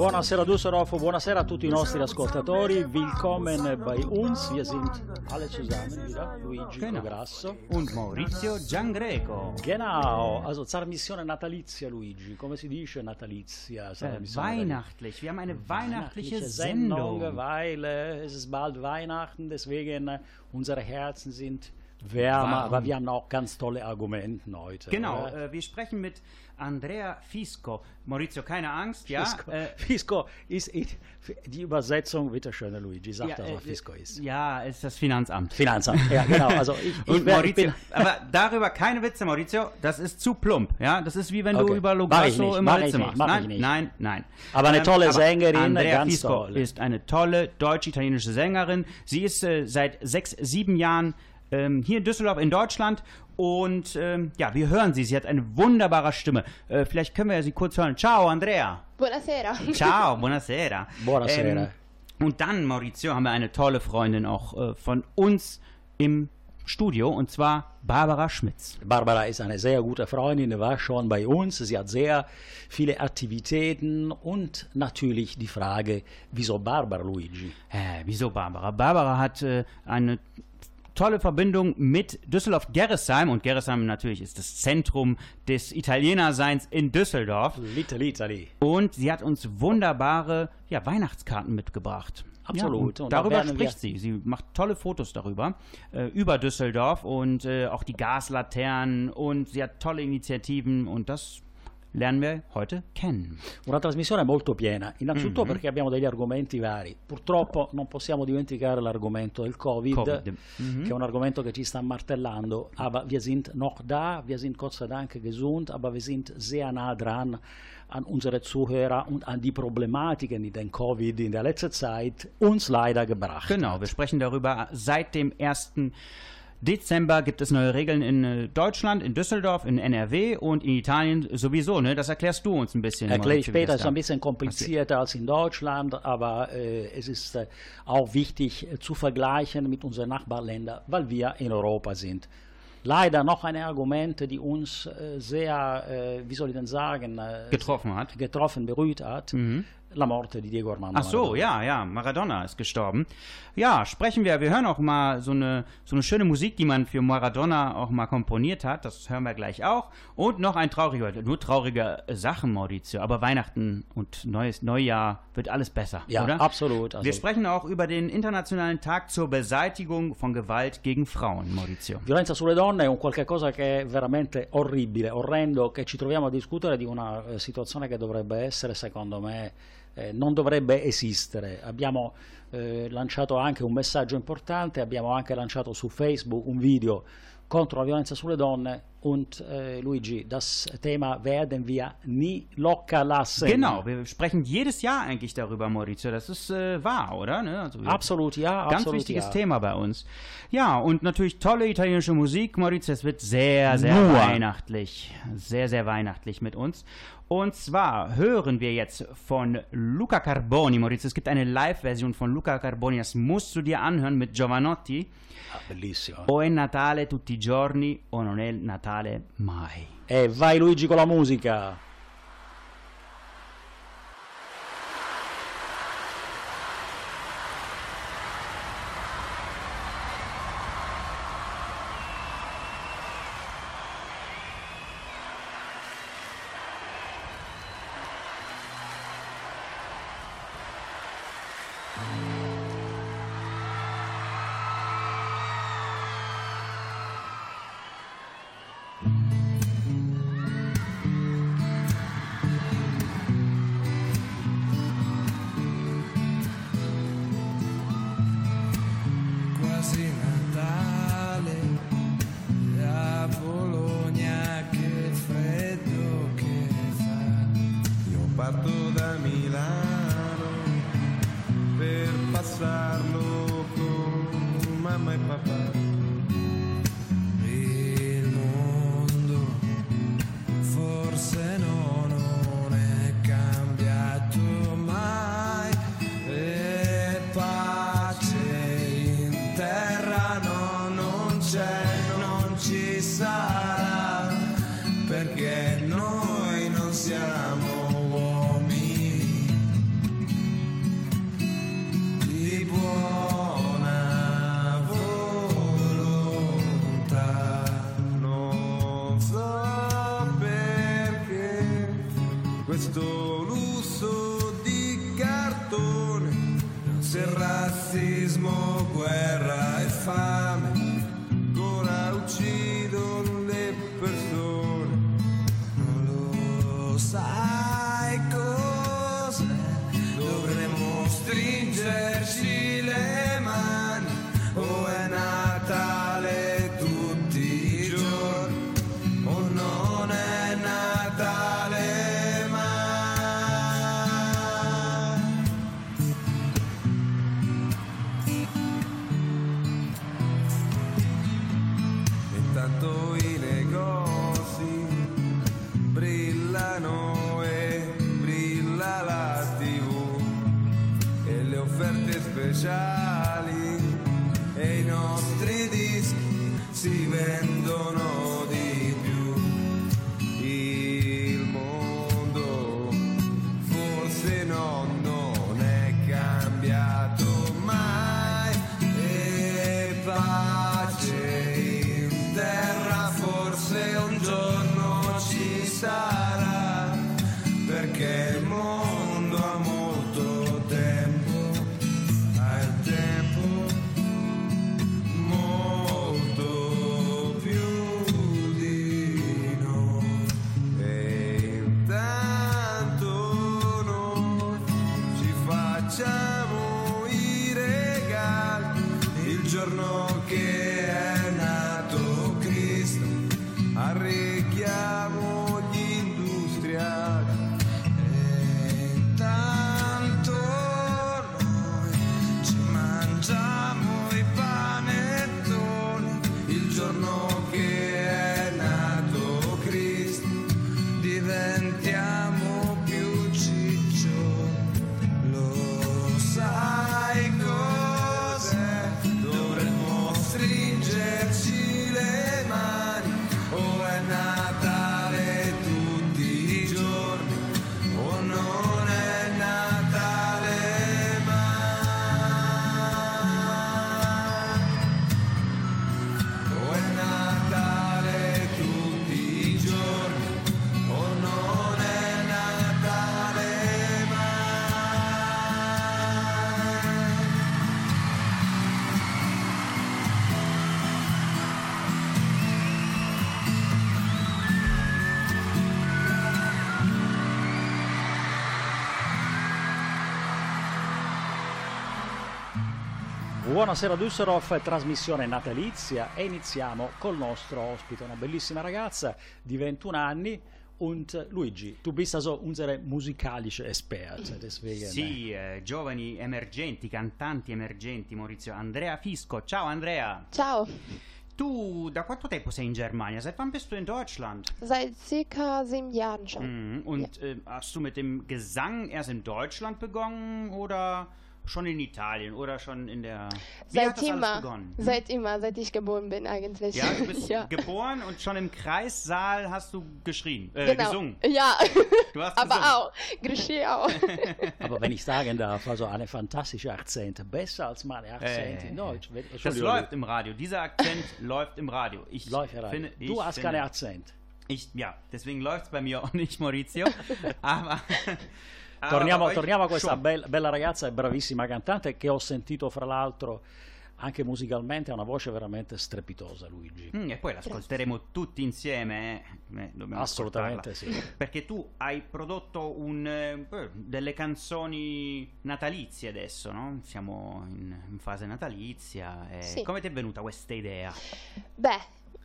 Buonasera Düsseldorf. Buonasera a tutti i nostri ascoltatori. Willkommen bei uns. Wir sind alle zusammen wieder. Luigi Genau. Grasso. Und Maurizio Giangreco. Genau, also Trasmissione natalizia Luigi. Come si dice natalizia? Äh, weihnachtlich. Wir haben eine weihnachtliche weihnachtliche Sendung. Sendung, weil äh, es ist bald Weihnachten, deswegen äh, unsere Herzen sind wärmer, Warm. aber wir haben auch ganz tolle Argumente heute. Genau, äh, wir sprechen mit Andrea Fisco. Maurizio, keine Angst, ja? Fisco, Äh, Fisco ist die Übersetzung, bitte schön, Luigi, sag ja, äh, was Fisco ist. Ja, ist das Finanzamt. Finanzamt, ja genau. Also ich, ich, Und Maurizio, bin, aber darüber keine Witze, Maurizio. Das ist zu plump. Ja, das ist wie wenn du Okay. über Mach ich Lograsso immer Witze machst. mach nein, nein, nein. Aber eine tolle Sängerin, Andrea ganz Fisco toll. ist eine tolle deutsch-italienische Sängerin. Sie ist äh, seit sechs, sieben Jahren ähm, hier in Düsseldorf in Deutschland. Und ähm, ja, wir hören sie. Sie hat eine wunderbare Stimme. Äh, vielleicht können wir sie kurz hören. Ciao, Andrea. Buonasera. Ciao, buonasera. Buonasera. Ähm, und dann, Maurizio, haben wir eine tolle Freundin auch äh, von uns im Studio, und zwar Barbara Schmitz. Barbara ist eine sehr gute Freundin, war schon bei uns. Sie hat sehr viele Aktivitäten und natürlich die Frage, wieso Barbara Luigi? Hä, wieso Barbara? Barbara hat äh, eine tolle Verbindung mit Düsseldorf-Gerresheim und Gerresheim natürlich ist das Zentrum des Italienerseins in Düsseldorf. Little Italy. Und sie hat uns wunderbare ja, Weihnachtskarten mitgebracht. Absolut. Ja, darüber spricht sie. Sie macht tolle Fotos darüber, äh, über Düsseldorf und äh, auch die Gaslaternen und sie hat tolle Initiativen und das lernen wir heute kennen. Una trasmissione molto piena, innanzitutto Mhm. perché abbiamo degli argomenti vari. Purtroppo non possiamo dimenticare l'argomento del Covid, Covid. Mhm. che è un argomento che ci sta martellando. Aber wir sind noch da, wir sind Gott sei Dank gesund, aber wir sind sehr nah dran an unsere Zuhörer und an die Problematiken, die den Covid in der letzten Zeit uns leider gebracht Genau, wir sprechen darüber. Seit dem 1. Dezember gibt es neue Regeln in äh, Deutschland, in Düsseldorf, in NRW und in Italien sowieso. Ne? Das erklärst du uns ein bisschen. Erkläre ich später, ist ein bisschen komplizierter als in Deutschland, aber äh, es ist äh, auch wichtig äh, zu vergleichen mit unseren Nachbarländern, weil wir in Europa sind. Leider noch ein Argument, die uns äh, sehr, äh, wie soll ich denn sagen, getroffen hat. getroffen, berührt hat. La morte di Diego Armando Ach so, Maradona. ja, ja, Maradona ist gestorben. Ja, sprechen wir, wir hören auch mal so eine, so eine schöne Musik, die man für Maradona auch mal komponiert hat. Das hören wir gleich auch. Und noch ein trauriger, nur traurige Sachen, Maurizio. Aber Weihnachten und neues Neujahr wird alles besser, Ja, oder? absolut. Also, Wir sprechen auch über den Internationalen Tag zur Beseitigung von Gewalt gegen Frauen, Maurizio. Violenza sulle donne è un qualche cosa che è veramente orribile, orrendo, che ci troviamo a discutere di una eh, situazione che dovrebbe essere, secondo me, eh, non dovrebbe esistere. Abbiamo eh, lanciato anche un messaggio importante, abbiamo anche lanciato su Facebook un video contro la violenza sulle donne und äh, Luigi, das Thema werden wir nie locker lassen. Genau, wir sprechen jedes Jahr eigentlich darüber, Maurizio. Das ist äh, wahr, oder? Ne? Also Absolut, ja. Ganz absolut, wichtiges ja. Thema bei uns. Ja, und natürlich tolle italienische Musik, Maurizio. Es wird sehr, sehr Nur. weihnachtlich. Sehr, sehr weihnachtlich mit uns. Und zwar hören wir jetzt von Luca Carboni, Maurizio. Es gibt eine Live-Version von Luca Carboni, das musst du dir anhören mit Giovanotti. Ah, bellissimo. O è Natale tutti i giorni o non è Natale mai. E vai Luigi con la musica. Sarà perché Buonasera Düsseldorf, trasmissione natalizia e iniziamo col nostro ospite, una bellissima ragazza di 21 anni und Luigi, du bist also unsere musikalische Experte, deswegen Sì, eh, giovani emergenti, cantanti emergenti, Maurizio. Andrea Fisco. Ciao Andrea. Ciao, Du, da quanto tempo sei in Germania? Seit wann bist du in Deutschland? seit circa sieben Jahren schon. Mhm. Und äh, hast du mit dem Gesang erst in Deutschland begonnen oder schon in Italien oder schon in der... Wie Seit hat das alles immer, begonnen? seit immer, seit ich geboren bin eigentlich. Ja, du bist ja. geboren und schon im Kreissaal hast du geschrien, äh, genau. gesungen. Ja, Du hast aber gesungen. auch, Geschirr auch. Aber wenn ich sagen darf, also eine fantastische Akzent, besser als meine Akzent Äh, in Deutsch. Wenn- Das läuft im Radio. Dieser Akzent läuft im Radio. Ich läuft rein. finde, ich Du hast finde, keinen Akzent. Ich, ja, deswegen läuft es bei mir auch nicht, Maurizio. aber, aber Torniamo, euch torniamo a questa schon. bel- bella ragazza e bravissima cantante che ho sentito fra l'altro anche musicalmente, ha una voce veramente strepitosa Luigi. Mm, e poi l'ascolteremo tutti insieme, eh? Eh, Assolutamente ascoltarla. sì. Perché tu hai prodotto un, eh, beh, delle canzoni natalizie adesso, no? Siamo in, in fase natalizia. e Sì. Come ti è venuta questa idea? Beh,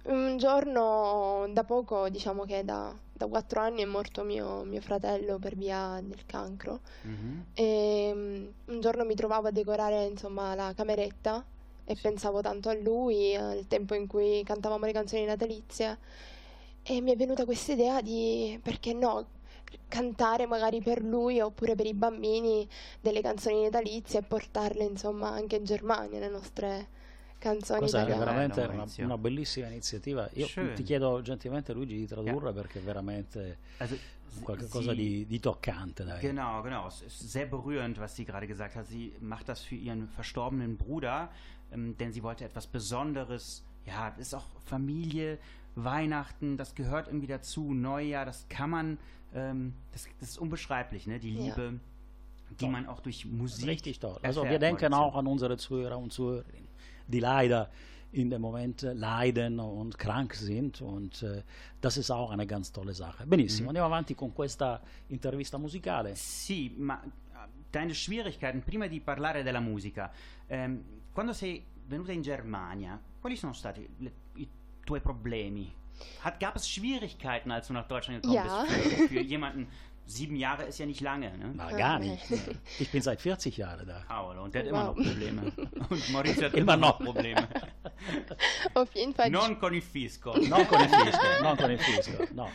un giorno da poco, diciamo che da, da quattro anni è morto mio, mio fratello per via del cancro. Mhm. E mm, un giorno mi trovavo a decorare, insomma, la cameretta e pensavo tanto a lui, al tempo in cui cantavamo le canzoni natalizie e mi è venuta questa idea di, perché no, cantare magari per lui oppure per i bambini delle canzoni natalizie e portarle, insomma, anche in Germania, le nostre canzoni Questa è italiane. veramente Bello, una, una bellissima iniziativa. Io Schön. ti chiedo gentilmente Luigi di tradurre perché è veramente Also, qualcosa sie- di, di toccante. Dai. Genau, genau. Es ist sehr berührend, was sie gerade gesagt hat. Sie macht das für ihren verstorbenen Bruder, ähm, denn sie wollte etwas Besonderes. Ja, das ist auch Familie, Weihnachten, das gehört irgendwie dazu, Neujahr, das kann man, ähm, das, das ist unbeschreiblich, ne? Die Ja. Liebe, die Toll. man auch durch Musik. richtig toll. Also wir denken auch an unsere Zuhörer und Zuhörerinnen, die leider in dem Moment äh, leiden und krank sind und äh, das ist auch eine ganz tolle Sache. Benissimo, andiamo avanti con questa intervista musicale. Sì, ma eh, deine Schwierigkeiten, prima di parlare della musica, ehm, quando sei venuta in Germania, quali sono stati le- i tuoi problemi? Hat, gab es Schwierigkeiten, als du nach Deutschland gekommen Ja. bist? Für, für jemanden, sieben Jahre ist ja nicht lange, ne? Ma gar nicht. Ich bin seit 40 Jahren da. Paolo, und der hat Wow. immer noch Probleme. Und Maurizio hat Immer immer noch. Probleme. Auf jeden Fall. Non con il fisco. Non con il fisco, non con il fisco, no.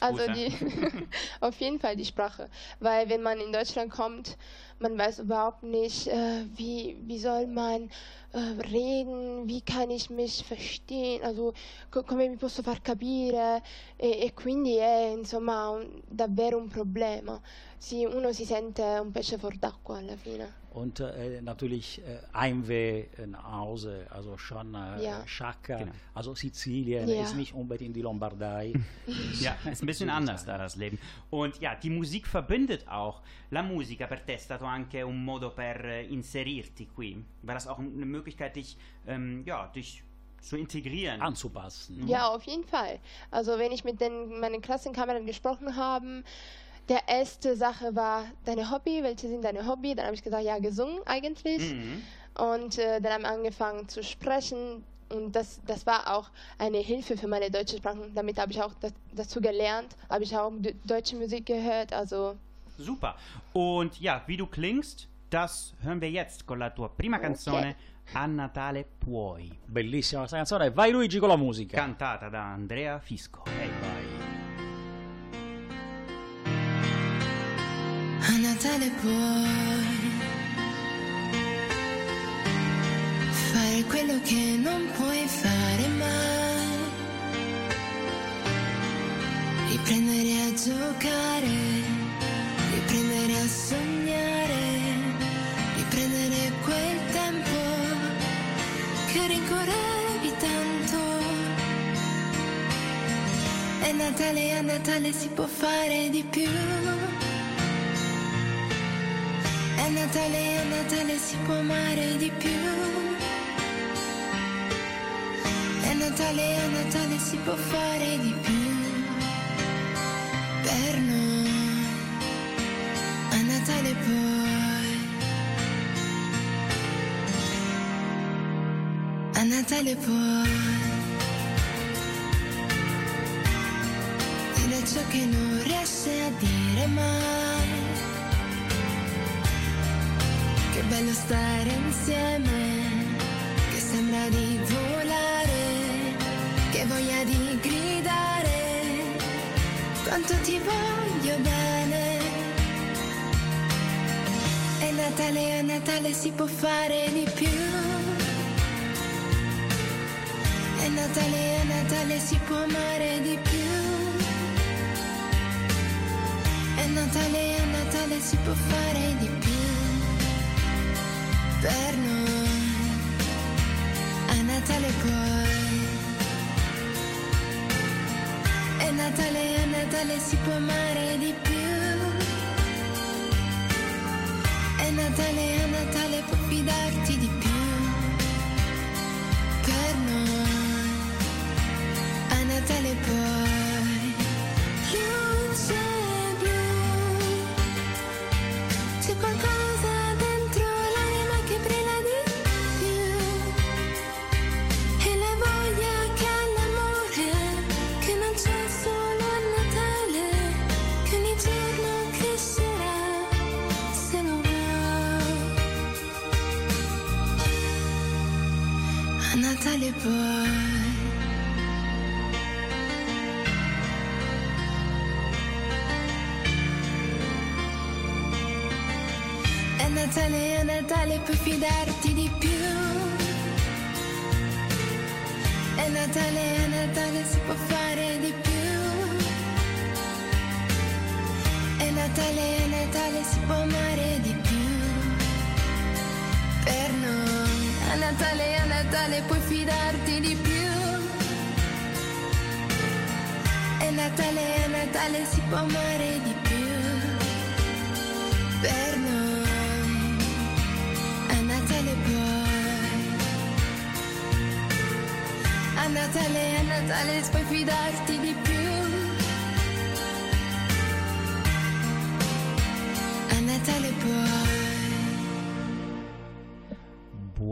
Also die, auf jeden Fall die Sprache, weil wenn man in Deutschland kommt, man weiß überhaupt nicht, äh, wie, wie soll man äh, reden, wie kann ich mich verstehen, also co- come mi posso far capire e, e quindi è insomma un- davvero un problema. Si- uno si sente un pesce fuor d'acqua alla fine. Und äh, natürlich äh, Heimweh äh, nach Hause, also schon äh, Ja. Sciacca, Genau. also Sizilien Ja. ist nicht unbedingt die Lombardei. Ja, ist ein bisschen anders da das Leben. Und ja, die Musik verbindet auch. La musica per te è stato anche un modo per eh, inserirti qui. War das auch eine Möglichkeit, dich, ähm, ja, dich zu integrieren? anzupassen. Ja, auf jeden Fall. Also wenn ich mit den, meinen Klassenkameraden gesprochen habe, der erste Sache war deine Hobby, welche sind deine Hobby? Dann habe ich gesagt, ja, gesungen eigentlich. Mhm. Und äh, dann haben wir angefangen zu sprechen. Und das, das war auch eine Hilfe für meine deutsche Sprache. Damit habe ich auch das, dazu gelernt, habe ich auch deutsche Musik gehört. Also Super. Und ja, wie du klingst, das hören wir jetzt con la tua prima canzone A Natale Puoi, Bellissima questa canzone. Vai Luigi con la musica. cantata da Andrea Fisco. Ehi, vai. Natale puoi fare quello che non puoi fare mai. Riprendere a giocare, riprendere a sognare, riprendere quel tempo che rincorrevi tanto. È Natale, a Natale si può fare di più. È Natale, a Natale si può amare di più. È Natale, a Natale si può fare di più. Per noi, a Natale poi. A Natale poi. Dire ciò che non riesce a dire mai. Bello stare insieme, che sembra di volare, che voglia di gridare, quanto ti voglio bene. È Natale, a Natale si può fare di più. È Natale, a Natale si può amare di più. È Natale, a Natale si può fare di più. Noi, a Natale poi. È Natale, a Natale si può amare di più. È Natale, a Natale puoi fidarti di più. Natale, a Natale si può amare di più. Per noi, a Natale puoi. A Natale, a Natale puoi fidarti di più. A Natale puoi.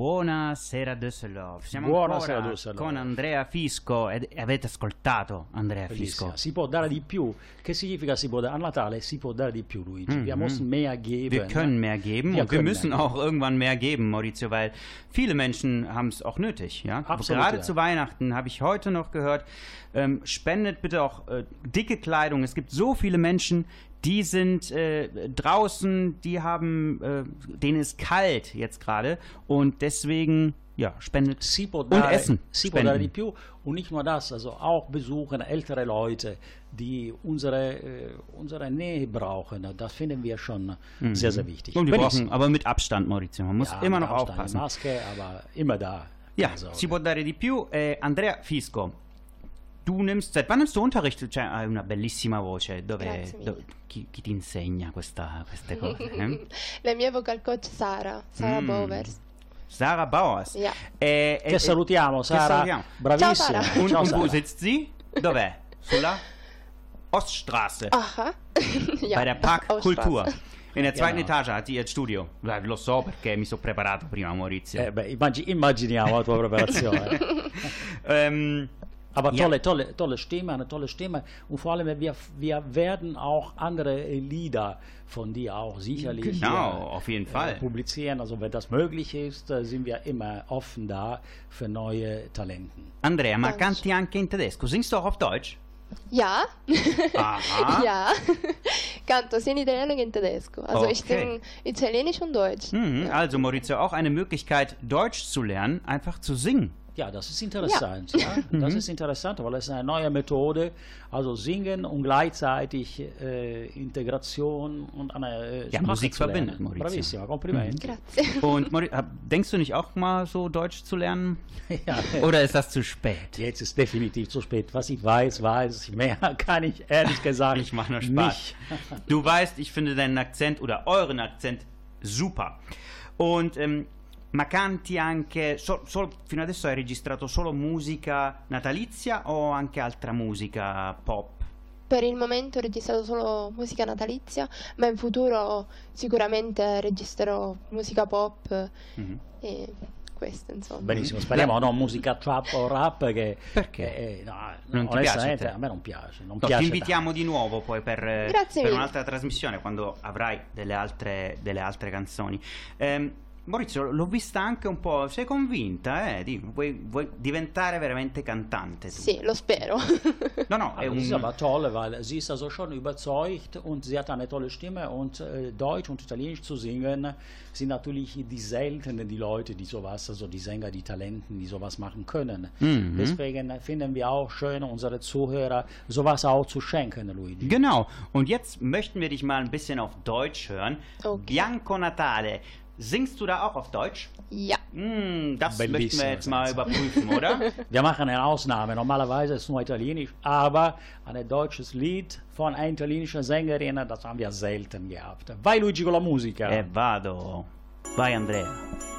Buonasera Düsseldorf. Siamo Buonasera, ancora Düsseldorf. con Andrea Fisco e avete ascoltato Andrea Bellissima. Fisco. Si può dare di più. Che significa si può dare? A Natale si può dare di più, Luigi. Wir müssen mehr geben. Wir können mehr geben Wir und wir müssen auch irgendwann mehr geben, Maurizio, weil viele Menschen haben es auch nötig. Ja? Absolut, Gerade ja. zu Weihnachten habe ich heute noch gehört, ähm, spendet bitte auch äh, dicke Kleidung. Es gibt so viele Menschen, die sind äh, draußen, die haben, äh, denen ist kalt jetzt gerade und deswegen, ja, spendet Si und dare, Essen. si spenden. di più und nicht nur das, also auch besuchen ältere Leute, die unsere, äh, unsere Nähe brauchen. Das finden wir schon sehr, sehr wichtig. Mhm. Und die brauchen, aber mit Abstand, Maurizio. Man muss Ja, immer noch Abstand, aufpassen. Maske, aber immer da. Ja, Sorge. si può dare di più. Eh, Andrea Fisco, tu nimmst, seit wann nimmst du Unterricht? Cioè, hai una bellissima voce. Dove, dove- chi, chi ti insegna questa- queste cose? eh? La mia vocal coach Sara, Sara Mm. Bowers. Sara Bauers. Ja. Eh, eh, Che salutiamo, che Sara. salutiamo. Bravissima. Ciao, Sara. Und, Ciao, Sara. sitzt sie? Dov'è? Sulla Oststraße. Aha. ja. bei der Park Ausstraße. Kultur. In der zweiten Genau. Etage hat sie ihr Studio. Lo so perché mi sono preparato prima, Maurizio. Eh, beh, immagi- immaginiamo la tua preparazione. Ähm, Aber Ja. tolle, tolle, tolle Stimme, eine tolle Stimme. Und vor allem, wir, wir werden auch andere Lieder von dir auch sicherlich Genau, äh, auf jeden äh, Fall. publizieren. Also wenn das möglich ist, äh, sind wir immer offen da für neue Talenten. Andrea, ma canti anche in tedesco? Singst du auch auf Deutsch? Ja. Aha. ja. Canto sia in italiano che in tedesco. Also ich Okay. singe Italienisch und Deutsch. Mhm, Ja. Also Maurizio, auch eine Möglichkeit, Deutsch zu lernen, einfach zu singen. Ja, das ist interessant. Ja. Das ist interessant, weil es eine neue Methode, also singen und gleichzeitig äh, Integration und eine äh, Ja, Musik verbindet, Maurizio. Bravissima, Komplimenti. Grazie. Und Mauri- denkst du nicht auch mal so Deutsch zu lernen? Ja, Oder ist das zu spät? Jetzt ist definitiv zu spät. Was ich weiß, weiß ich. Mehr kann ich ehrlich gesagt Ich mache nur Spaß. nicht. Du weißt, ich finde deinen Akzent oder euren Akzent super. Und ähm, ma canti anche, so- solo- fino adesso hai registrato solo musica natalizia o anche altra musica pop? Per il momento ho registrato solo musica natalizia, ma in futuro sicuramente registrerò musica pop Mhm. e questo insomma. Benissimo, speriamo no musica trap o rap che Perché? che, eh, no, Non ti onestamente piace a te? a me non piace, non No, piace ti invitiamo tanto. di nuovo poi per, eh, Grazie per un'altra trasmissione quando avrai delle altre, delle altre canzoni. Ehm, Maurizio, l'ho vista anche un po'. Sei convinta, eh? Di- vuoi, vuoi diventare veramente cantante? tu? Sì, lo spero. No, no, è Aber ist un. aber toll, weil sie ist also schon überzeugt und sie hat eine tolle Stimme und äh, Deutsch und Italienisch zu singen sind natürlich die seltenen die Leute, die sowas, also die Sänger, die Talenten, die sowas machen können. Mhm. Deswegen finden wir auch schön, unsere Zuhörer sowas auch zu schenken, Luigi. Genau. Und jetzt möchten wir dich mal ein bisschen auf Deutsch hören. Okay. Bianco Natale. Singst du da auch auf Deutsch? ja. Hm, das möchten wir Bellissimo jetzt mal überprüfen, oder? Wir machen eine Ausnahme. Normalerweise ist es nur Italienisch, aber ein deutsches Lied von einer italienischen Sängerin, das haben wir selten gehabt. Vai Luigi con la musica. e vado. Vai Andrea.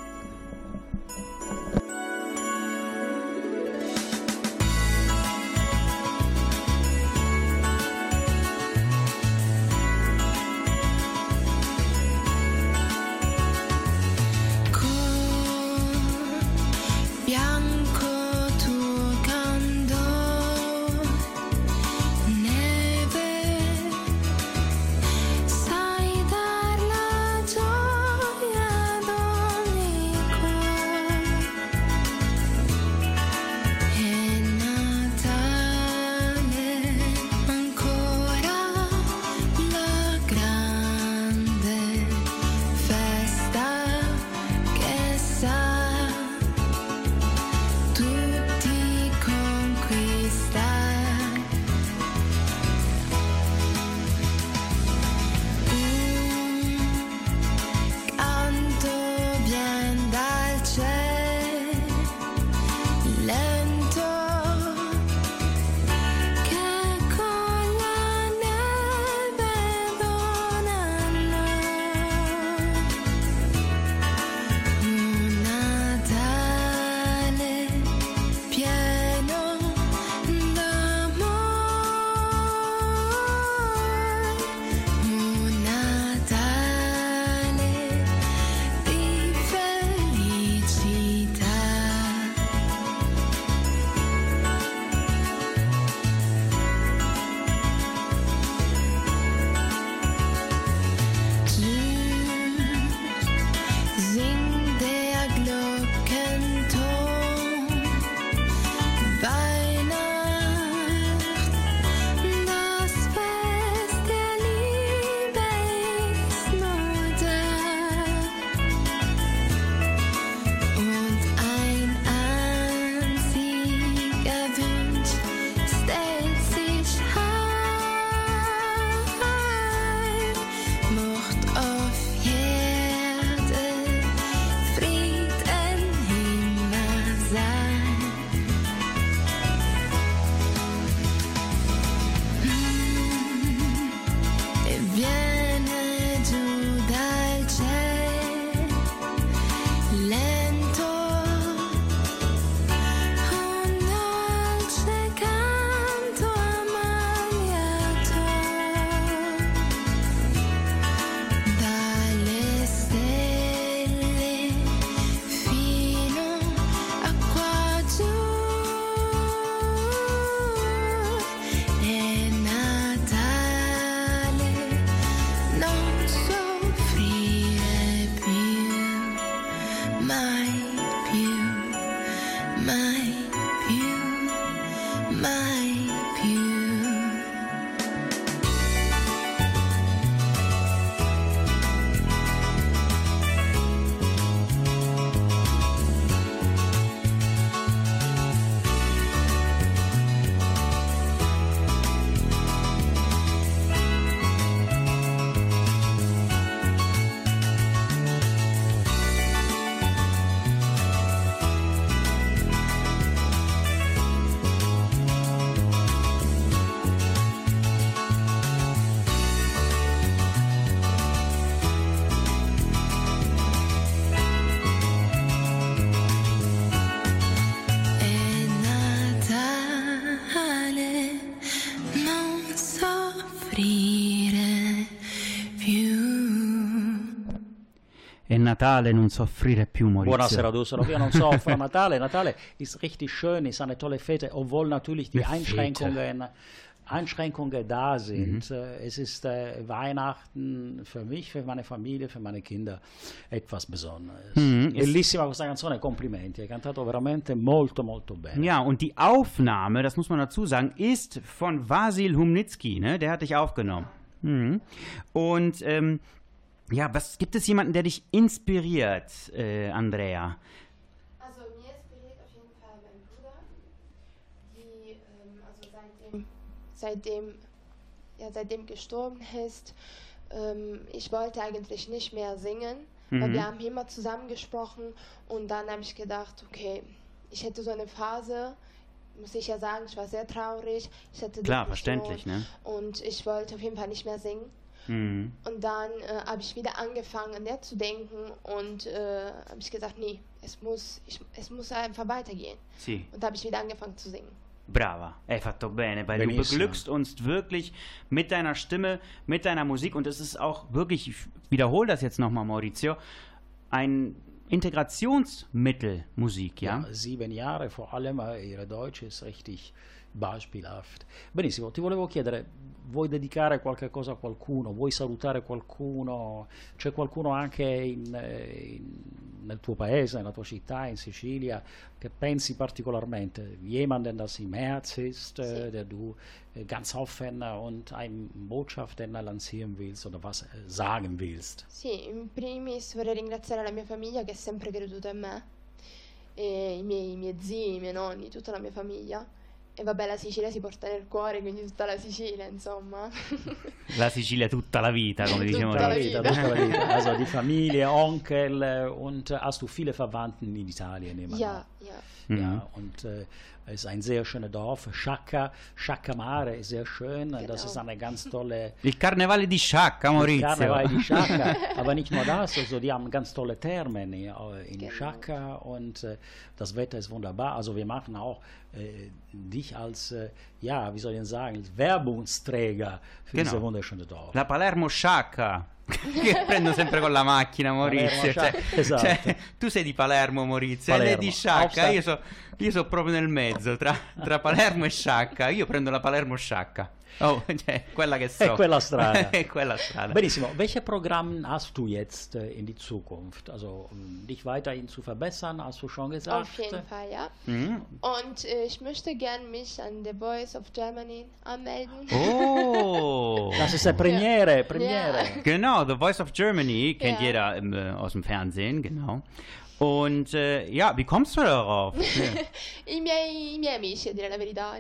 mine. Natale, non soffrire più, Maurizio. Buonasera Düsseldorf. Ja, non soffre Natale. Natale ist richtig schön, ist eine tolle Fete, obwohl natürlich die. Einschränkungen, Einschränkungen da sind. Mhm. Äh, Es ist äh, Weihnachten für mich, für meine Familie, für meine Kinder etwas Besonderes. Mhm, Bellissima questa canzone, complimenti. Hai cantato veramente molto molto bene. Ja, und die Aufnahme, das muss man dazu sagen, ist von Vasil Humnitsky, ne? Der hat dich aufgenommen. Mhm. Und ähm, ja, was gibt es jemanden, der dich inspiriert, äh, Andrea? Also mir inspiriert auf jeden Fall mein Bruder, die ähm, also seitdem, seitdem, ja, seitdem gestorben ist. Ähm, ich wollte eigentlich nicht mehr singen, weil Mhm. wir haben immer zusammen gesprochen und dann habe ich gedacht, okay, ich hätte so eine Phase, muss ich ja sagen, ich war sehr traurig. Ich hatte Klar, verständlich, ne? Und ich wollte auf jeden Fall nicht mehr singen. Mhm. Und dann äh, habe ich wieder angefangen, an der zu denken und äh, habe ich gesagt, nee, es muss, ich, es muss einfach weitergehen. Sì. Und da habe ich wieder angefangen zu singen. Brava, hai fatto bene, weil du Benissimo. beglückst uns wirklich mit deiner Stimme, mit deiner Musik und es ist auch wirklich, ich wiederhole das jetzt nochmal, Maurizio, ein Integrationsmittel Musik, ja? Ja, sieben Jahre vor allem, ihre Deutsch ist richtig beispielhaft. Benissimo, ti volevo chiedere, vuoi dedicare qualche cosa a qualcuno? Vuoi salutare qualcuno? C'è qualcuno anche in, eh, in- nel tuo paese, nella tua città, in Sicilia, che pensi particolarmente? Jemanden, das im Herz ist, Sì. der du äh, ganz offen und eine Botschaft denn lancieren willst oder was äh, sagen willst? Sì, in primis vorrei ringraziare la mia famiglia che ha sempre creduto in me, e i miei, i miei zii, i miei nonni, tutta la mia famiglia. E vabbè, la Sicilia si porta nel cuore, quindi tutta la Sicilia, insomma. La Sicilia tutta la vita, come dice Tutta la vita. tutta la vita. Also die Familie, Onkel und äh, hast du viele Verwandten in Italien? ja, ja. Mhm. Ja, und äh, es ist ein sehr schönes Dorf. Sciacca, Sciacca Mare ist sehr schön. Das Genau. ist eine ganz tolle Il carnevale di Sciacca, Maurizio. Karneval di Sciacca. Aber nicht nur das, also die haben ganz tolle Thermen in, in Genau. Sciacca und äh, das Wetter ist wunderbar. Also wir machen auch äh, dich als, äh, ja, wie soll ich sagen, Werbungsträger für Genau. diese wunderschöne Dorf. La Palermo Sciacca. Che prendo sempre con la macchina, Maurizio. Palermo Cioè- esatto. cioè, tu sei di Palermo, Maurizio, e lei Palermo. di Sciacca. Io so, io so proprio nel mezzo, tra, tra Palermo e Sciacca. Io prendo la Palermo Sciacca. Oh, cioè, quella che so. È quella strada. È quella strada. Benissimo. Welche Programme hast du jetzt äh, in die Zukunft? Also um dich weiterhin zu verbessern, hast du schon gesagt. Auf jeden Fall, ja. Mhm. Und äh, ich möchte gern mich an The Voice of Germany anmelden. Oh. Das ist eine Premiere, Premiere. Ja. Genau, The Voice of Germany kennt Ja. jeder im, äh, aus dem Fernsehen, genau. Und äh, ja, wie kommst du darauf? I miei, I miei amici, a dire la verità,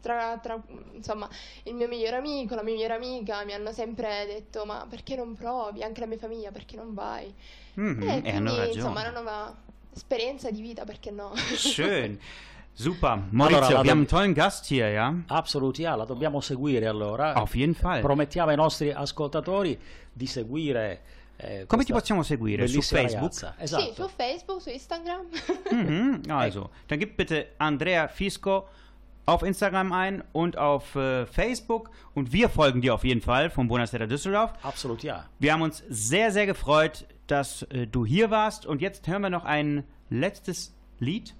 tra, tra, insomma, il mio migliore amico, la mia migliore amica mi hanno sempre detto ma perché non provi? Anche la mia famiglia, perché non vai? Mhm, e e hanno quindi, insomma, ragione. una nuova esperienza di vita, perché no? Schön. Super. Maurizio, Allora, einen do- tollen Gast hier, ja? Absolut, ja, la dobbiamo seguire allora. Auf jeden Fall. Promettiamo ai nostri ascoltatori di seguire. eh, Come ti possiamo seguire? Su Facebook? ragazza. Sì, Esatto. su Facebook, su Instagram. Mhm, also, dann gib bitte Andrea Fisco auf Instagram ein und auf äh, Facebook und wir folgen dir auf jeden Fall von Buonasera Düsseldorf. Absolut, ja. Wir haben uns sehr, sehr gefreut, dass äh, du hier warst und jetzt hören wir noch ein letztes Lied.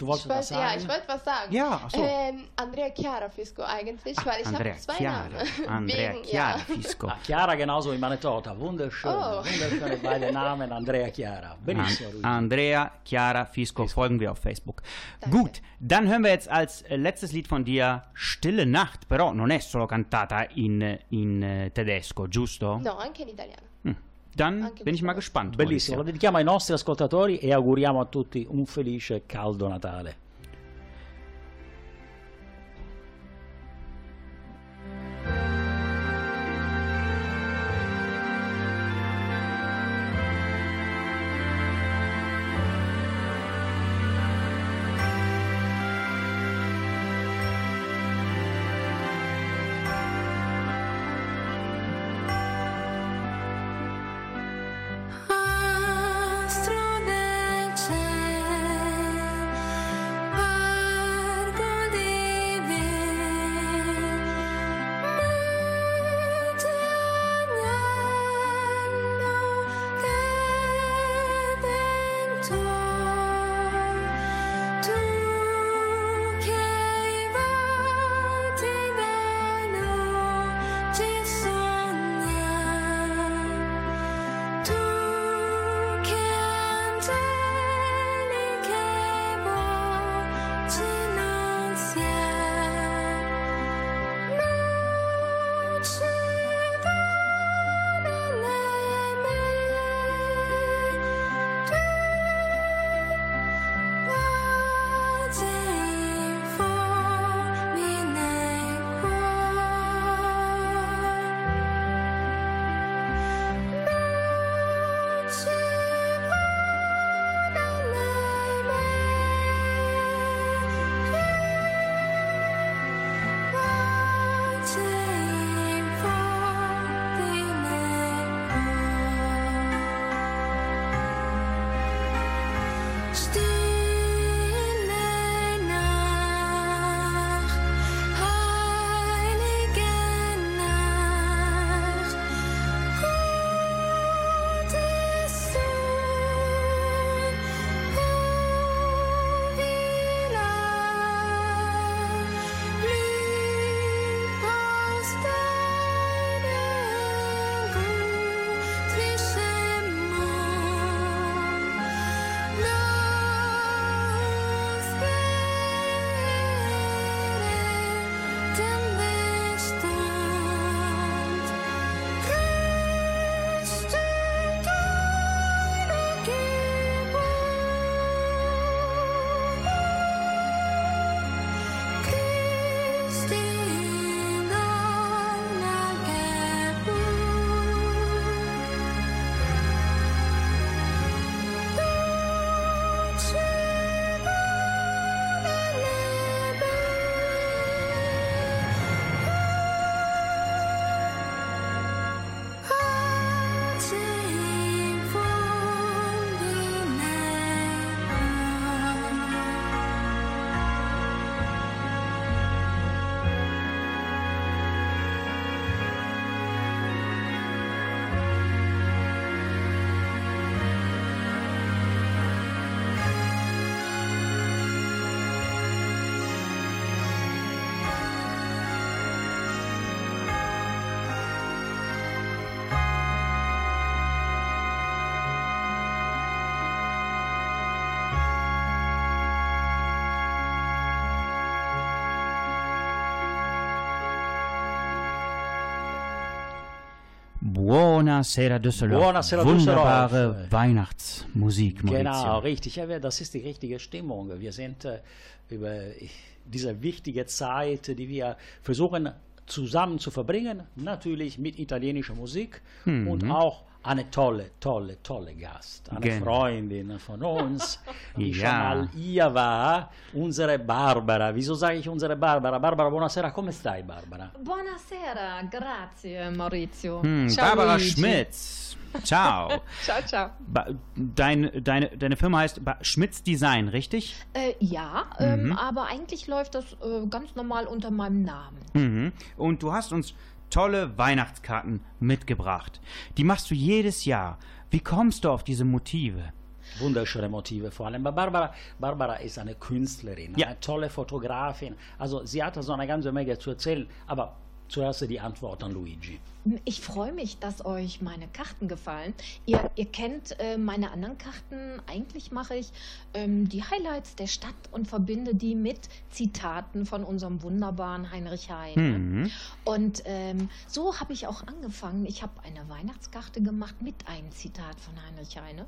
Du Ich wolltest was wollte, ja, sagen? ich wollte was sagen. Ja, ach so. Ähm, Andrea Chiara Fisco eigentlich, weil ich habe zwei Chiara. Namen. Andrea Wegen, Chiara ja. Fisco. Ah, Chiara genauso wie meine Tochter. Wunderschön. Oh. Wunderschöne beide Namen. Andrea Chiara. Benissimo. An. Andrea Chiara Fisco, folgen wir auf Facebook. Danke. Gut, dann hören wir jetzt als letztes Lied von dir Stille Nacht, però non è solo cantata in, in eh, tedesco, giusto? No, anche in italiano. Hm. Dann Anche bin ich mal gespannt. Bellissimo, lo dedichiamo ai nostri ascoltatori e auguriamo a tutti un felice caldo Natale. Buonasera Düsseldorf. Buonasera Wunderbare Düsseldorf. Weihnachtsmusik, Maurizio. Genau, richtig. Ja, das ist die richtige Stimmung. Wir sind äh, über diese wichtige Zeit, die wir versuchen zusammen zu verbringen, natürlich mit italienischer Musik und auch eine tolle, tolle, tolle Gast, eine Genau. Freundin von uns, die schon Ja. mal hier war, unsere Barbara. Wieso sage ich unsere Barbara? Barbara, buonasera, come stai Barbara? Buonasera, grazie Maurizio. Hm, Ciao, Barbara Luigi. Schmitz. Ciao. Ciao, ciao. Ba dein, deine, deine Firma heißt ba Schmitz Design, richtig? Äh, ja, ähm, aber eigentlich läuft das äh, ganz normal unter meinem Namen. Mhm. Und du hast uns tolle Weihnachtskarten mitgebracht. Die machst du jedes Jahr. Wie kommst du auf diese Motive? Wunderschöne Motive vor allem. Aber Barbara, Barbara ist eine Künstlerin, Ja. eine tolle Fotografin. Also sie hat so eine ganze Menge zu erzählen. Aber zuerst die Antwort an Luigi. Ich freue mich, dass euch meine Karten gefallen. Ihr, ihr kennt äh, meine anderen Karten. Eigentlich mache ich ähm, die Highlights der Stadt und verbinde die mit Zitaten von unserem wunderbaren Heinrich Heine. Mhm. Und ähm, so habe ich auch angefangen. Ich habe eine Weihnachtskarte gemacht mit einem Zitat von Heinrich Heine.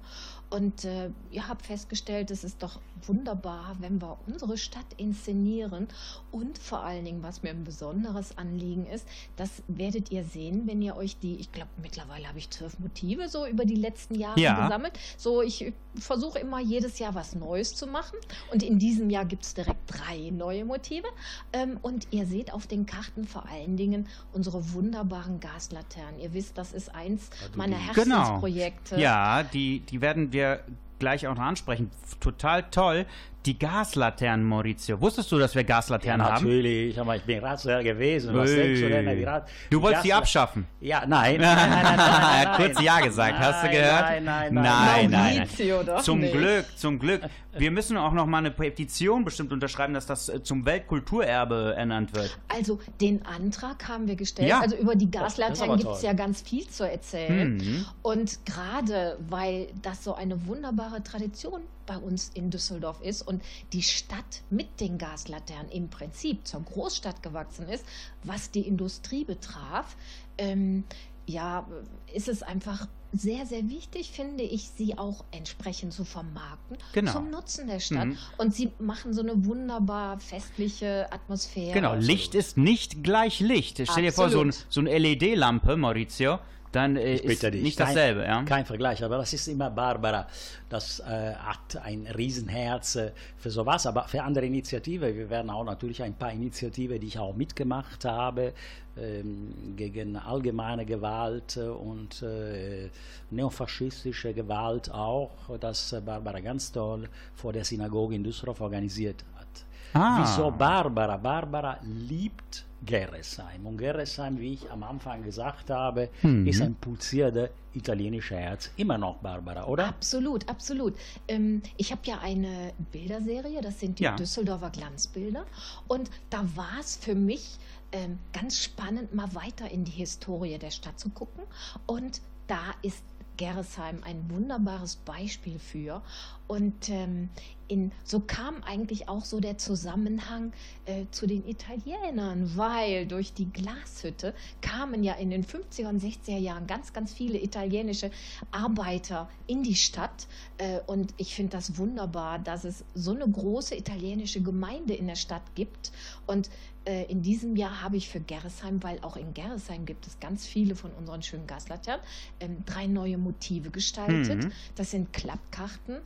Und äh, ihr habt festgestellt, es ist doch wunderbar, wenn wir unsere Stadt inszenieren. Und vor allen Dingen, was mir ein besonderes Anliegen ist, das werdet ihr sehen, wenn ihr euch die, ich glaube, mittlerweile habe ich zwölf Motive so über die letzten Jahre Ja. gesammelt. So, ich versuche immer jedes Jahr was Neues zu machen. Und in diesem Jahr gibt es direkt drei neue Motive. Ähm, und ihr seht auf den Karten vor allen Dingen unsere wunderbaren Gaslaternen. Ihr wisst, das ist eins meiner Genau. Herzensprojekte. Ja, die, die werden wir gleich auch noch ansprechen. Total toll. Die Gaslaternen, Maurizio. Wusstest du, dass wir Gaslaternen haben? natürlich, aber ich bin Ratsherr gewesen. Was denkst du denn? Die Rat- Du wolltest die abschaffen. Ja, nein. nein, nein, nein, nein, nein, er hat nein. kurz Ja gesagt, hast du Nein, gehört? Nein, nein, nein, nein. nein. Maurizio, doch Zum nicht. Glück, zum Glück. Wir müssen auch noch mal eine Petition bestimmt unterschreiben, dass das äh, zum Weltkulturerbe ernannt wird. Also den Antrag haben wir gestellt. Ja. Also über die Gaslaternen gibt es ja ganz viel zu erzählen. Mhm. Und gerade weil das so eine wunderbare Tradition bei uns in Düsseldorf ist und die Stadt mit den Gaslaternen im Prinzip zur Großstadt gewachsen ist, was die Industrie betraf, ähm, ja, ist es einfach sehr, sehr wichtig, finde ich, sie auch entsprechend zu vermarkten Genau. zum Nutzen der Stadt. Mhm. Und sie machen so eine wunderbar festliche Atmosphäre. Genau, Licht ist nicht gleich Licht. Stell dir vor, so, ein, Absolut. so eine LED-Lampe, Maurizio, dann äh, ist dich. nicht Kein- dasselbe. Ja? Kein Vergleich, aber das ist immer Barbara. Das äh, hat ein Riesenherz äh, für sowas, aber für andere Initiativen. Wir werden auch natürlich ein paar Initiativen, die ich auch mitgemacht habe, ähm, gegen allgemeine Gewalt äh, und äh, neofaschistische Gewalt auch, das Barbara ganz toll vor der Synagoge in Düsseldorf organisiert hat. Ah. Wieso Barbara? Barbara liebt Gerresheim. Und Gerresheim, wie ich am Anfang gesagt habe, Mhm. ist ein pulsierter italienischer Herz. Immer noch Barbara, oder? Absolut, absolut. Ähm, ich habe ja eine Bilderserie, das sind die Ja. Düsseldorfer Glanzbilder. Und da war es für mich ähm, ganz spannend, mal weiter in die Historie der Stadt zu gucken. Und da ist Gerresheim ein wunderbares Beispiel für. Und ähm, in, so kam eigentlich auch so der Zusammenhang äh, zu den Italienern, weil durch die Glashütte kamen ja in den 50er und 60er Jahren ganz, ganz viele italienische Arbeiter in die Stadt. Äh, und ich finde das wunderbar, dass es so eine große italienische Gemeinde in der Stadt gibt. Und äh, in diesem Jahr habe ich für Gerresheim, weil auch in Gerresheim gibt es ganz viele von unseren schönen Gaslaternen, ähm, drei neue Motive gestaltet. Mhm. Das sind Klappkarten.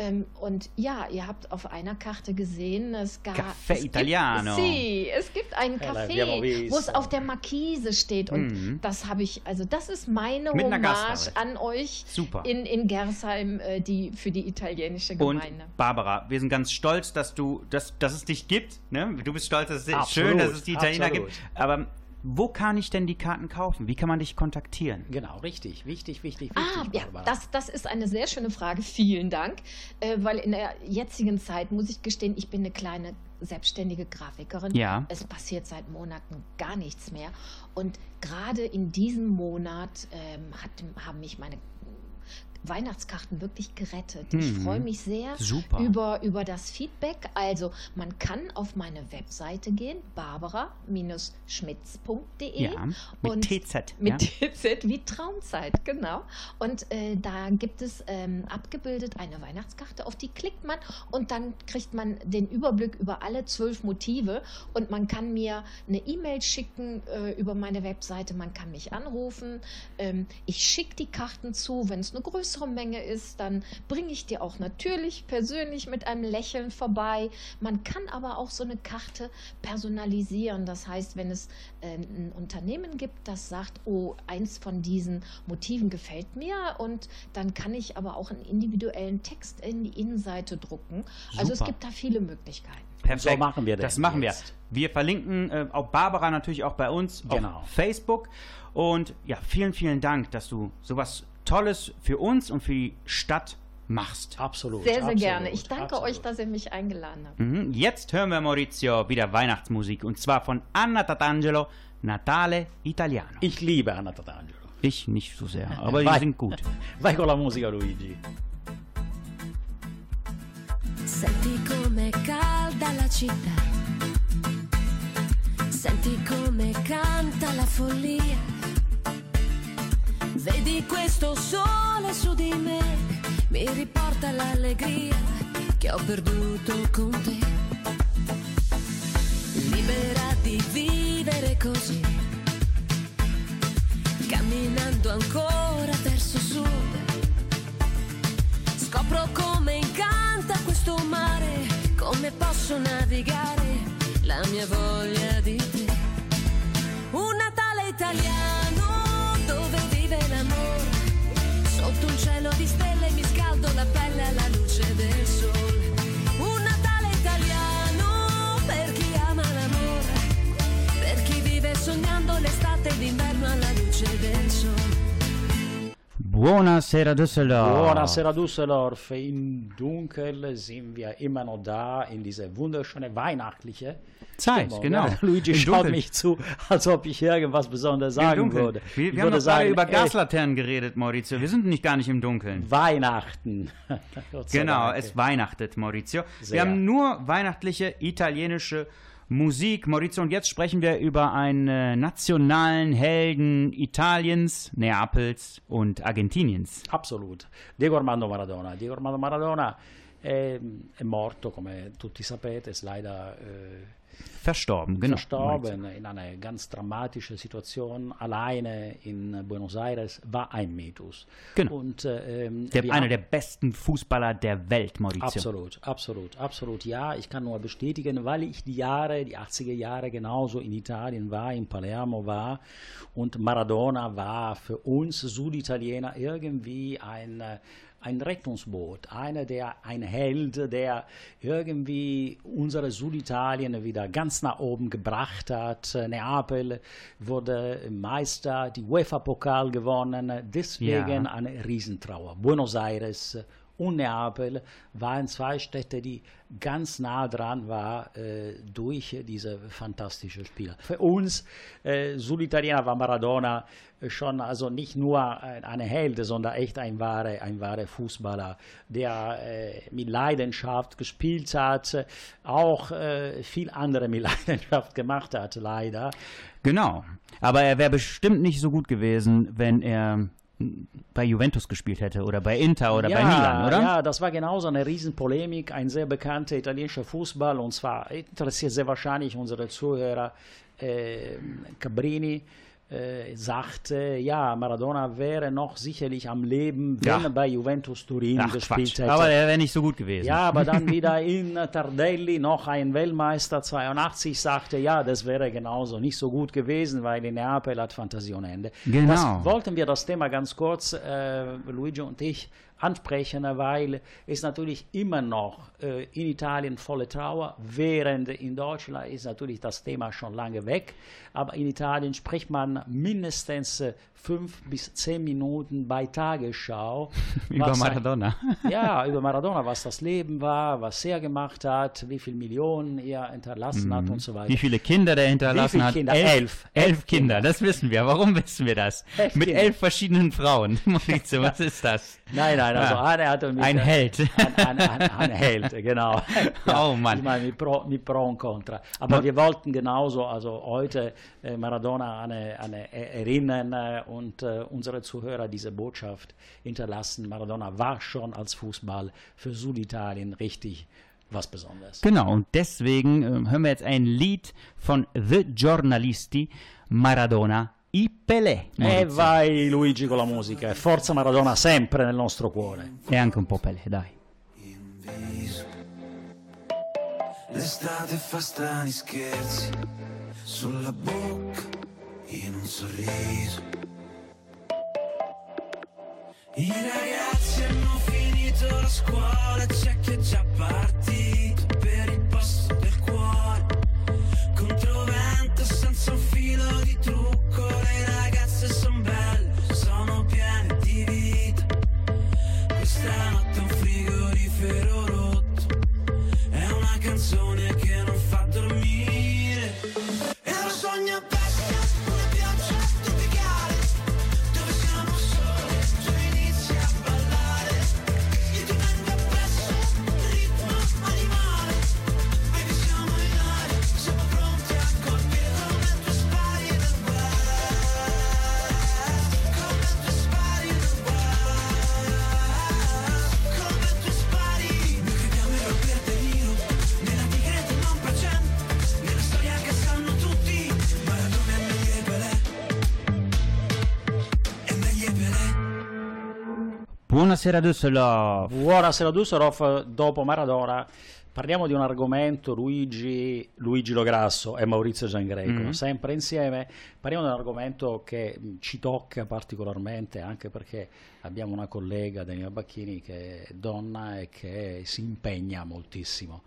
Ähm, und ja, ihr habt auf einer Karte gesehen, es gab. Café es Italiano. Gibt, sì, es gibt ein Ja, Café, wo es auf der Markise steht. Und Mhm. das habe ich, also das ist meine Mit Hommage an euch Super. in, in Gersheim, äh, die, für die italienische Und Gemeinde. Barbara, wir sind ganz stolz, dass du, dass, dass es dich gibt. Ne? Du bist stolz, dass es Absolut, schön, dass es die Italiener absolut. gibt. Aber wo kann ich denn die Karten kaufen? Wie kann man dich kontaktieren? Genau, richtig. Wichtig, wichtig, wichtig, Ah, ja, das, das ist eine sehr schöne Frage. Vielen Dank. Äh, weil in der jetzigen Zeit muss ich gestehen, ich bin eine kleine selbstständige Grafikerin. Ja. Es passiert seit Monaten gar nichts mehr. Und gerade in diesem Monat ähm, hat, haben mich meine Weihnachtskarten wirklich gerettet. Ich Mhm. freue mich sehr Super. über, über das Feedback. Also man kann auf meine Webseite gehen, barbara-schmitz.de Ja, mit und TZ. mit ja? TZ wie Traumzeit, genau. Und äh, da gibt es ähm, abgebildet eine Weihnachtskarte, auf die klickt man und dann kriegt man den Überblick über alle zwölf Motive und man kann mir eine E-Mail schicken äh, über meine Webseite, man kann mich anrufen. Ähm, ich schicke die Karten zu, wenn es eine größere Menge ist, dann bringe ich die auch natürlich persönlich mit einem Lächeln vorbei. Man kann aber auch so eine Karte personalisieren. Das heißt, wenn es äh, ein Unternehmen gibt, das sagt, oh, eins von diesen Motiven gefällt mir und dann kann ich aber auch einen individuellen Text in die Innenseite drucken. Also es Super. gibt da viele Möglichkeiten. Perfekt. So machen wir das. das machen jetzt. wir. Wir verlinken äh, auch Barbara natürlich auch bei uns Genau. auf Facebook. Und ja, vielen, vielen Dank, dass du sowas Tolles für uns und für die Stadt machst. Absolut. Sehr, sehr absolut, gerne. Ich danke absolut. euch, dass ihr mich eingeladen habt. Mhm. Jetzt hören wir Maurizio wieder Weihnachtsmusik und zwar von Anna Tatangelo, Natale Italiano. Ich liebe Anna Tatangelo. Ich nicht so sehr, aber die sind gut. Vai con la musica, Luigi. Senti com'è calda la città. Senti come canta la follia. Vedi questo sole su di me, mi riporta l'allegria che ho perduto con te. Libera di vivere così, camminando ancora verso sud. Scopro come incanta questo mare, come posso navigare la mia voglia di te. Un Natale italiano mi scaldo la pelle alla luce Buonasera Düsseldorf. Buonasera Düsseldorf. Im Dunkel sind wir immer noch da in diese wunderschöne weihnachtliche Zeit, Stimmung. genau. Ja, Luigi Im schaut Dunkeln. mich zu, als ob ich irgendwas Besonderes sagen Dunkeln. würde. Wir, wir haben würde doch gerade sagen, über äh, Gaslaternen geredet, Maurizio. Wir sind nicht gar nicht im Dunkeln. Weihnachten. Genau, es weihnachtet, Maurizio. Wir Sehr. haben nur weihnachtliche italienische Musik, Maurizio. Und jetzt sprechen wir über einen äh, nationalen Helden Italiens, Neapels und Argentiniens. Absolut. Diego Armando Maradona. Diego Armando Maradona è, è morto, come tutti sapete, leider äh, Verstorben, genau. verstorben in einer ganz dramatischen Situation. Alleine in Buenos Aires war ein Mythos. Genau. Und, äh, ähm, Der, einer haben- der besten Fußballer der Welt, Maurizio. Absolut, absolut, absolut. Ja, ich kann nur bestätigen, weil ich die Jahre, die 80er Jahre genauso in Italien war, in Palermo war und Maradona war für uns Süditaliener irgendwie ein, äh, ein Rettungsboot, einer der, ein Held, der irgendwie unsere Süditalien wieder ganz nach oben gebracht hat. Neapel wurde Meister, die UEFA-Pokal gewonnen, deswegen Ja. eine Riesentrauer. Buenos Aires und Neapel waren zwei Städte, die ganz nah dran waren äh, durch diese fantastische Spiele. Für uns äh, Süditaliener war Maradona äh, schon also nicht nur ein, eine Held, sondern echt ein wahrer, ein wahrer Fußballer, der äh, mit Leidenschaft gespielt hat, auch äh, viel andere mit Leidenschaft gemacht hat, leider. Genau. Aber er wäre bestimmt nicht so gut gewesen, wenn er bei Juventus gespielt hätte oder bei Inter oder bei Milan, oder? Ja, das war genauso eine Riesenpolemik. Ein sehr bekannter italienischer Fußball und zwar interessiert sehr wahrscheinlich unsere Zuhörer äh, Cabrini. Äh, sagte, ja, Maradona wäre noch sicherlich am Leben, wenn Ja. er bei Juventus Turin Ach, gespielt Quatsch. hätte. Aber er wäre nicht so gut gewesen. Ja, aber dann wieder in Tardelli noch ein Weltmeister 82 sagte, ja, das wäre genauso nicht so gut gewesen, weil in Neapel hat Fantasie ohne Ende. Genau. Das wollten wir das Thema ganz kurz, äh, Luigi und ich, ansprechen, es natürlich immer noch äh, in Italien volle Trauer, während in Deutschland ist natürlich das Thema schon lange weg. Aber in Italien spricht man mindestens äh, fünf bis zehn Minuten bei Tagesschau. Über Maradona. ja, über Maradona, was das Leben war, was er gemacht hat, wie viele Millionen er hinterlassen hat und so weiter. Wie viele Kinder der hinterlassen hat? Kinder? Elf. Elf. Elf Kinder, Kinder. das wissen wir. Warum wissen wir das? Elf Mit Kinder. elf verschiedenen Frauen. Maurizio, was ist das? Nein, nein, also Ja. eine hatte mit, Ein Held. Ein, ein, ein, ein Held, genau. Oh Mann. Ich meine, mit Pro, mit Pro und Contra. Aber Ma- wir wollten genauso, also heute äh, Maradona an, an erinnern äh, und äh, unsere Zuhörer diese Botschaft hinterlassen. Maradona war schon als Fußball für Süditalien richtig was Besonderes. Genau, und deswegen äh, hören wir jetzt ein Lied von The Giornalisti, Maradona i Pelé. E vai Luigi con la musica, e forza Maradona sempre nel nostro cuore. E anche un po' Pelé, dai. L'estate fa strani scherzi sulla bocca in un sorriso. I ragazzi hanno finito la scuola, c'è chi è già partito Buonasera Düsseldorf. Buonasera Düsseldorf, dopo Maradona parliamo di un argomento Luigi, Luigi Lograsso e Maurizio Giangreco, Mhm. sempre insieme, parliamo di un argomento che ci tocca particolarmente anche perché abbiamo una collega, Daniela Bacchini, che è donna e che si impegna moltissimo.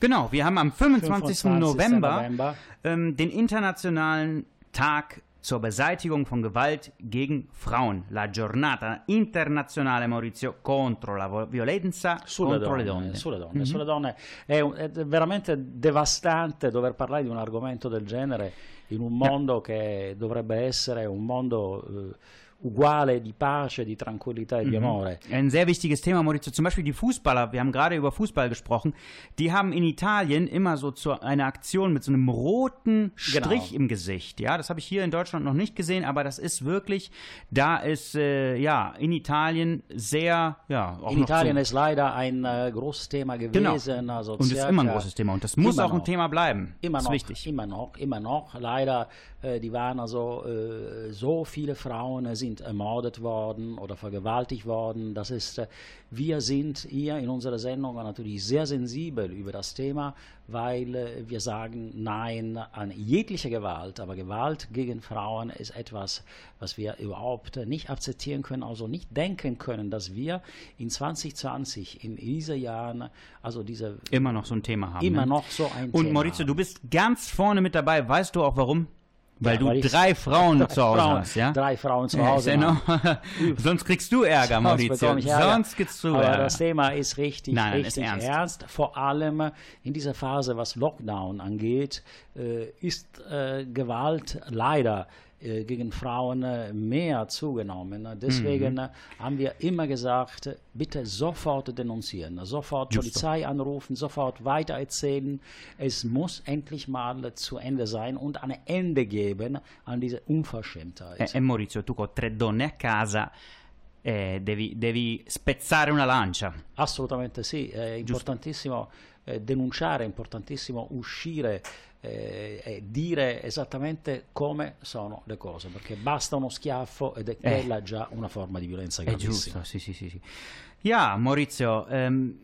Genau, wir haben am 25. 25. November, November. ähm, den internationalen Tag zur Beseitigung von Gewalt gegen Frauen. La giornata internazionale, Maurizio, contro la violenza Sulle contro le donne, donne. sulle donne, Mhm. sulle donne. È, è veramente devastante dover parlare di un argomento del genere in un mondo che dovrebbe essere un mondo eh, uguale di pace, di tranquillità e di Mhm. amore. Ein sehr wichtiges Thema, Maurizio. Zum Beispiel die Fußballer, wir haben gerade über Fußball gesprochen, die haben in Italien immer so zu, eine Aktion mit so einem roten Strich Genau. im Gesicht. Ja, das habe ich hier in Deutschland noch nicht gesehen, aber das ist wirklich, da ist äh, ja in Italien sehr, ja, auch In Italien so, ist leider ein äh, großes Thema Genau. gewesen. Also und ist immer ein großes Thema und das muss auch ein noch. Thema bleiben. Immer das noch, wichtig. immer noch, immer noch. Leider, die waren also, äh, so viele Frauen sind ermordet worden oder vergewaltigt worden. Das ist, äh, wir sind hier in unserer Sendung natürlich sehr sensibel über das Thema, weil äh, wir sagen Nein an jegliche Gewalt. Aber Gewalt gegen Frauen ist etwas, was wir überhaupt nicht akzeptieren können, also nicht denken können, dass wir in 2020, in diesen Jahren, also diese Immer noch so ein Thema haben. immer ne? noch so ein Und Thema Maurizio, haben. du bist ganz vorne mit dabei. Weißt du auch warum? Weil Ja, du weil drei Frauen drei zu Hause Frauen, hast, ja? Drei Frauen zu Hause. ist ja Sonst kriegst du Ärger, Sonst Maurizio. bekomme ich Ärger. Sonst gibt's du Aber Ärger. das Thema ist richtig, Nein, nein, ist richtig ernst. ernst. Vor allem in dieser Phase, was Lockdown angeht, äh, ist äh, Gewalt leider gegen Frauen äh, mehr zugenommen. Deswegen Mhm. äh, haben wir immer gesagt, äh, bitte sofort denunzieren, sofort Giusto. Polizei anrufen, sofort weitererzählen. Es muss endlich mal zu Ende sein und ein Ende geben an diese Unverschämtheit. E, e Maurizio, tu con tre donne a casa eh, devi, devi spezzare una lancia. Assolutamente sì, è importantissimo eh, denunciare, è importantissimo uscire eh, e dire esattamente come sono le cose, perché basta uno schiaffo ed è Eh. quella già una forma di violenza È gravissima. giusto, sì, sì, sì, sì. Ja, Maurizio, ähm,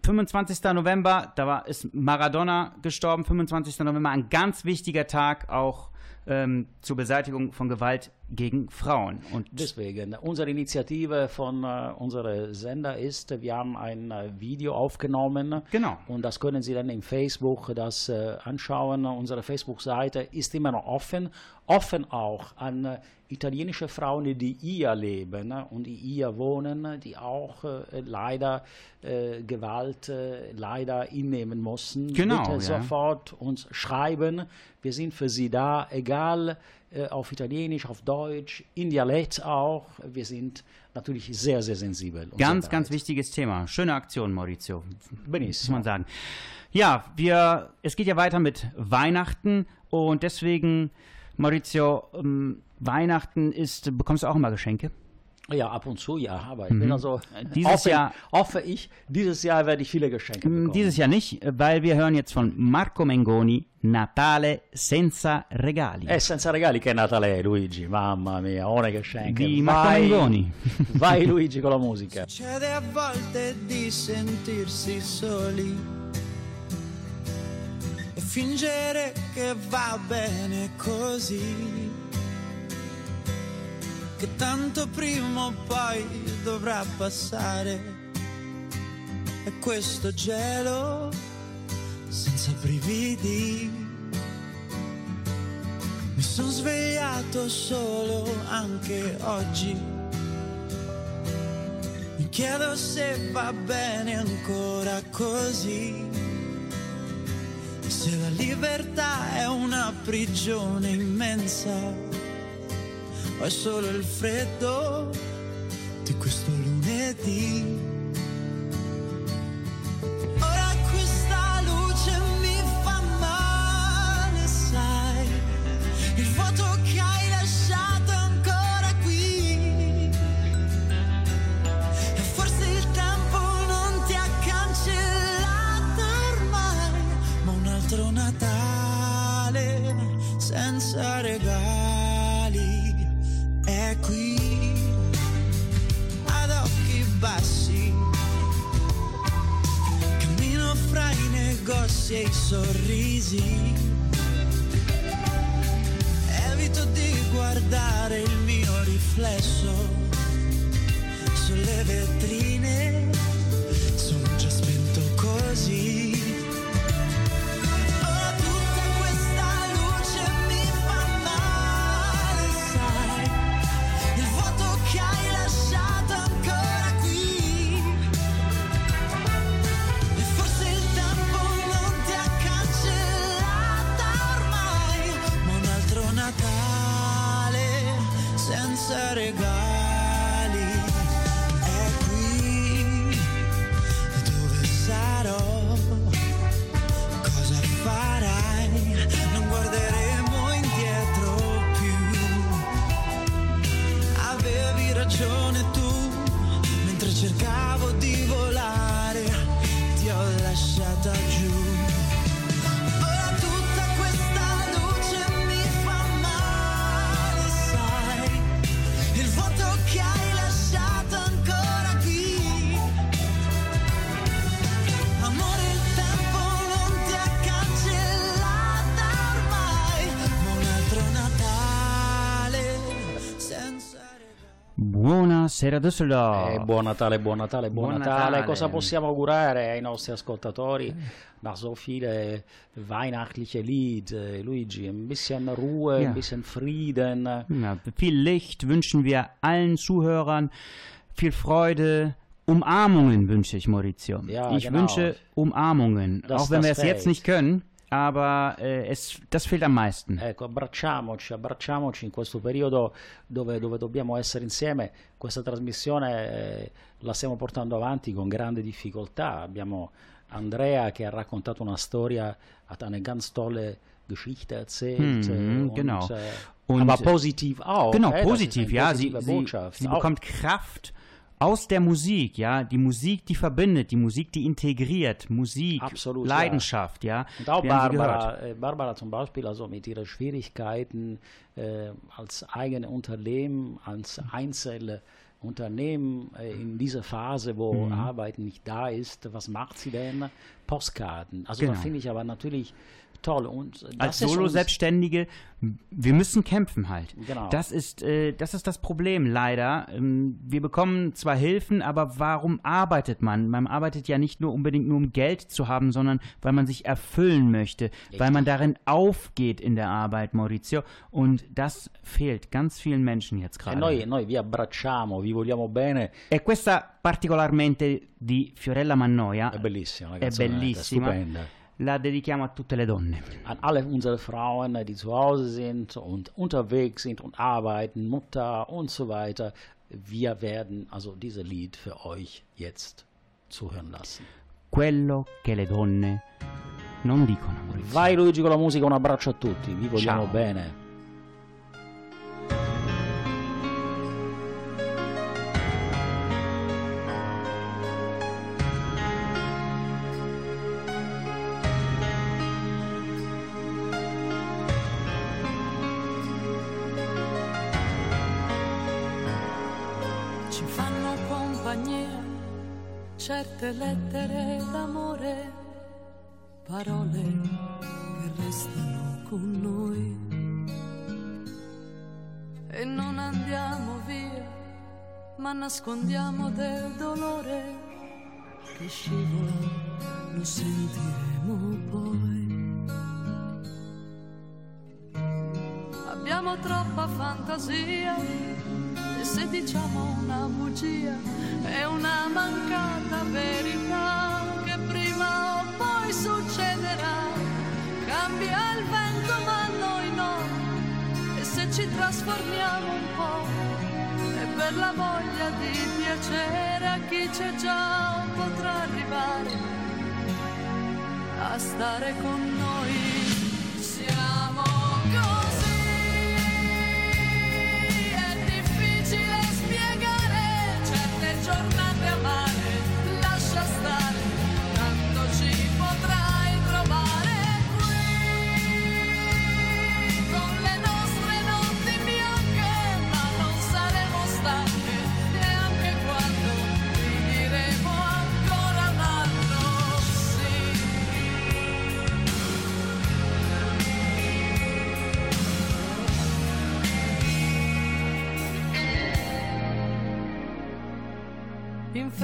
25. November, da war, ist Maradona gestorben, 25. November, ein ganz wichtiger Tag auch ähm, zur Beseitigung von Gewalt gegen Frauen. Und Deswegen, unsere Initiative von äh, unserem Sender ist, wir haben ein äh, Video aufgenommen. Genau. Und das können Sie dann im Facebook das äh, anschauen. Unsere Facebook-Seite ist immer noch offen. Offen auch an äh, italienische Frauen, die hier leben äh, und die hier wohnen, die auch äh, leider äh, Gewalt äh, leider hinnehmen mussten. Genau, Bitte ja. sofort uns schreiben. Wir sind für Sie da, egal äh, auf Italienisch, auf Deutsch, in Dialekt auch. Wir sind natürlich sehr, sehr sensibel. Ganz, ganz wichtiges Thema. Schöne Aktion, Maurizio. muss Benissimo. man sagen. Ja, wir, es geht ja weiter mit Weihnachten und deswegen, Maurizio, ähm, Weihnachten ist, bekommst du auch immer Geschenke? Ja, ab und zu ja, aber ich bin also Mhm. Dieses hoffe, Jahr- hoffe ich, dieses Jahr werde ich viele Geschenke Mm, bekommen. Dieses Jahr nicht, weil wir hören jetzt von Marco Mengoni Natale senza regali. E senza regali che è Natale Luigi, mamma mia, ohne Geschenke. Di Marco vai, Mengoni. vai Luigi con la musica. Succede a volte di sentirsi soli e fingere che va bene così. Che tanto prima o poi dovrà passare. E questo gelo senza brividi. Mi sono svegliato solo anche oggi. Mi chiedo se va bene ancora così. Se la libertà è una prigione immensa o è solo il freddo di questo lunedì. Negozi e i sorrisi. Evito di guardare il mio riflesso sulle vetrine Buonasera Düsseldorf. Eh, buon Natale, buon Natale, buon, Buon Natale. Natale. Cosa possiamo augurare ai nostri ascoltatori nach so viele weihnachtliche Lied, äh, Luigi? Ein bisschen Ruhe, Ja. ein bisschen Frieden. Ja, viel Licht wünschen wir allen Zuhörern, viel Freude. Umarmungen wünsche ich, Maurizio. Ja, ich genau. wünsche Umarmungen, Das- auch wenn wir es jetzt nicht können, aber äh, es, das fehlt am meisten. Ecco, abbracciamoci, abbracciamoci in questo periodo dove, dove dobbiamo essere insieme. Questa trasmissione eh, la stiamo portando avanti con grande difficoltà. Abbiamo Andrea che ha raccontato una storia, hat eine ganz tolle Geschichte erzählt. Äh, genau. Und, äh, Und- aber positiv auch. Genau, äh, das ist positiv, ja. Sie, sie, sie bekommt Kraft aus der Musik, ja. Die Musik, die verbindet, die Musik, die integriert, Musik, Absolut, ja. Leidenschaft, ja. Und auch. Barbara, äh, Barbara zum Beispiel, also mit ihren Schwierigkeiten äh, als eigene Unternehmen, als Einzelunternehmen äh, in dieser Phase, wo Mhm. Arbeit nicht da ist, was macht sie denn? Postkarten. Also Genau. da finde ich aber natürlich toll. Und Als Solo-Selbstständige, wir müssen kämpfen halt. Genau. Das ist, äh, das ist das Problem leider. Ähm, wir bekommen zwar Hilfen, aber warum arbeitet man? Man arbeitet ja nicht nur unbedingt nur um Geld zu haben, sondern weil man sich erfüllen möchte, weil man darin aufgeht in der Arbeit, Maurizio. Und das fehlt ganz vielen Menschen jetzt E gerade. noi, noi vi abbracciamo, vi vogliamo bene, E questa particolarmente di Fiorella Mannoia è bellissima, è bellissima. stupenda. La dedichiamo a tutte le donne. An alle unsere Frauen, die zu Hause sind und unterwegs sind und arbeiten, Mutter und so weiter. Wir werden also dieses Lied für euch jetzt zuhören lassen. Quello che le donne non dicono, Maurizio. Vai Luigi con la musica, un abbraccio a tutti, vi vogliamo Ciao. bene. Compagnia certe lettere d'amore, parole che restano con noi. E non andiamo via, ma nascondiamo del dolore che scivola, lo sentiremo poi. Abbiamo troppa fantasia se diciamo una bugia è una mancata verità che prima o poi succederà. Cambia il vento ma noi no e se ci trasformiamo un po' è per la voglia di piacere a chi c'è già potrà arrivare a stare con noi.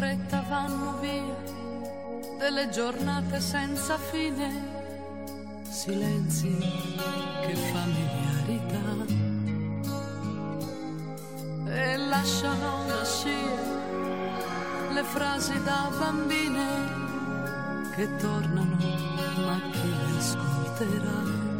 Fretta vanno via delle giornate senza fine, silenzi che familiarità e lasciano scia le frasi da bambine che tornano, ma chi le ascolterà?